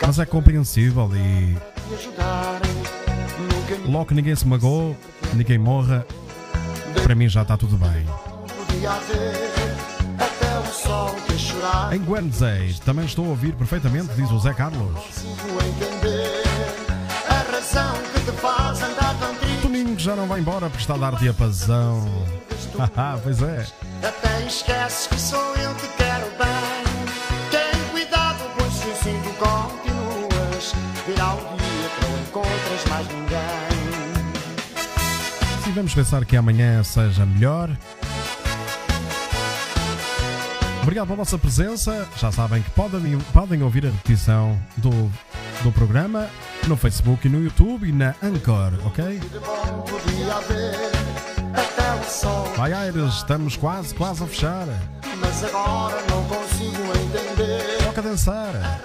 Mas é compreensível e logo que ninguém se magoou, ninguém morra, para mim já está tudo bem. Em Guernsey, também estou a ouvir perfeitamente, diz o Zé Carlos. A. Toninho já não vai embora porque está a dar diapasão. Haha, [LAUGHS] pois é. Até esqueces que sou eu que quero bem. Tem cuidado, pois se assim tu continuas, virá o dia que não encontras mais ninguém. Vamos pensar que amanhã seja melhor. Obrigado pela vossa presença. Já sabem que podem, podem ouvir a repetição do, do programa no Facebook e no YouTube e na Anchor, ok? Vai Aires, estamos quase, quase a fechar. mas agora não consigo entender Toca a dançar.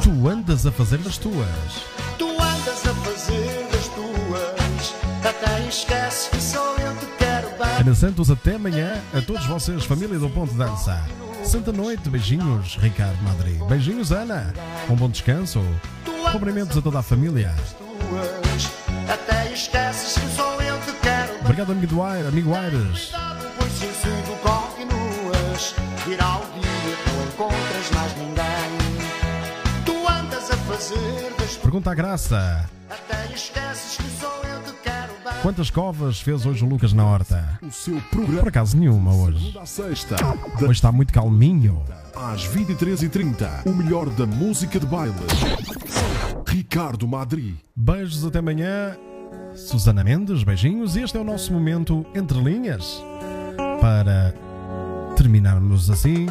Tu andas a fazer das tuas. Até esqueces que sou eu que quero bem. Ana Santos, até amanhã. A todos vocês, família do Ponto Dança. Santa noite, beijinhos, Ricardo Madri. Beijinhos, Ana. Um bom descanso. Cumprimentos a toda a família. Até esqueces que sou eu que quero bem. Obrigado, amigo, do Aire, amigo Aires. Pois continuas. Virá o dia, não encontras mais ninguém. Tu andas a fazer Pergunta à graça. Até esqueces que sou eu. Quantas covas fez hoje o Lucas na horta? O seu programa. Por acaso nenhuma hoje. Sexta, Hoje está muito calminho. às 23h30. O melhor da música de baile. Ricardo Madri. Beijos até amanhã. Susana Mendes, beijinhos. E este é o nosso momento entre linhas. Para terminarmos assim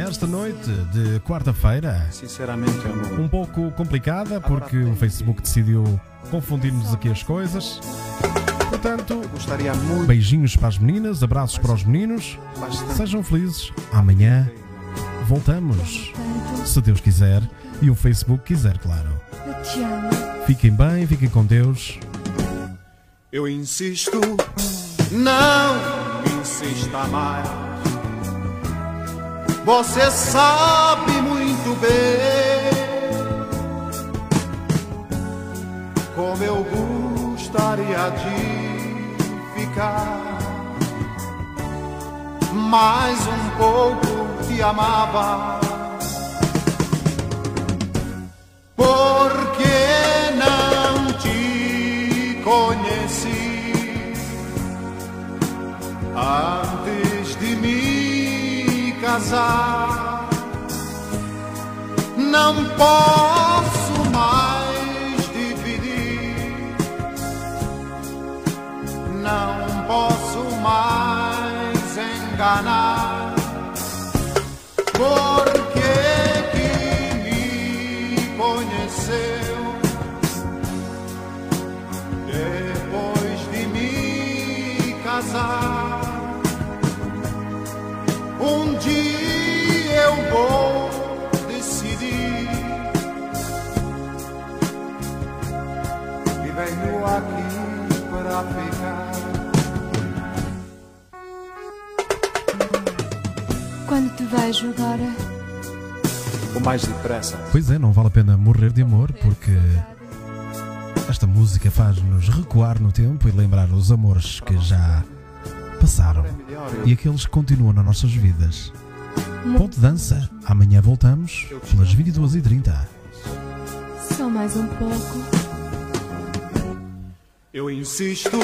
esta noite de quarta-feira. Sinceramente, amor. Um pouco complicada porque o Facebook decidiu confundir-nos aqui as coisas. Portanto, Gostaria muito. beijinhos para as meninas, abraços para os meninos. Bastante. Sejam felizes. Amanhã voltamos. Se Deus quiser e o Facebook quiser, claro. Fiquem bem, fiquem com Deus. Eu insisto, não insista mais. Você sabe muito bem como eu gostaria de ficar mais um pouco te amava. Porque não te conheci antes de me casar. Não posso mais enganar. Agora, O mais depressa. Pois é, não vale a pena morrer de amor porque esta música faz-nos recuar no tempo e lembrar os amores que já passaram e aqueles que continuam nas nossas vidas. Ponto de dança. Amanhã voltamos pelas 22h30. só mais um pouco. Eu insisto,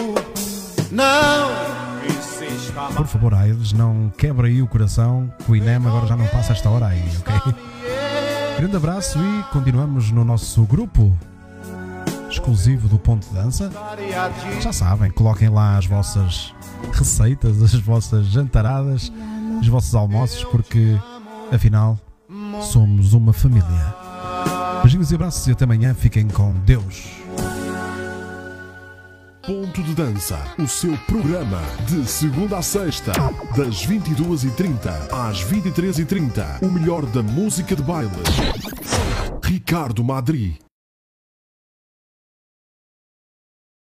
não insista mais. Por favor, Aires, não quebra aí o coração, o INEM agora já não passa esta hora aí, ok? Grande abraço e continuamos no nosso grupo exclusivo do Ponto de Dança. Já sabem, coloquem lá as vossas receitas, as vossas jantaradas, os vossos almoços, porque afinal somos uma família. Beijinhos e abraços e até amanhã. Fiquem com Deus. Ponto de Dança, o seu programa de segunda a sexta, das 22h30 às 23h30. O melhor da música de baile. Ricardo Madri.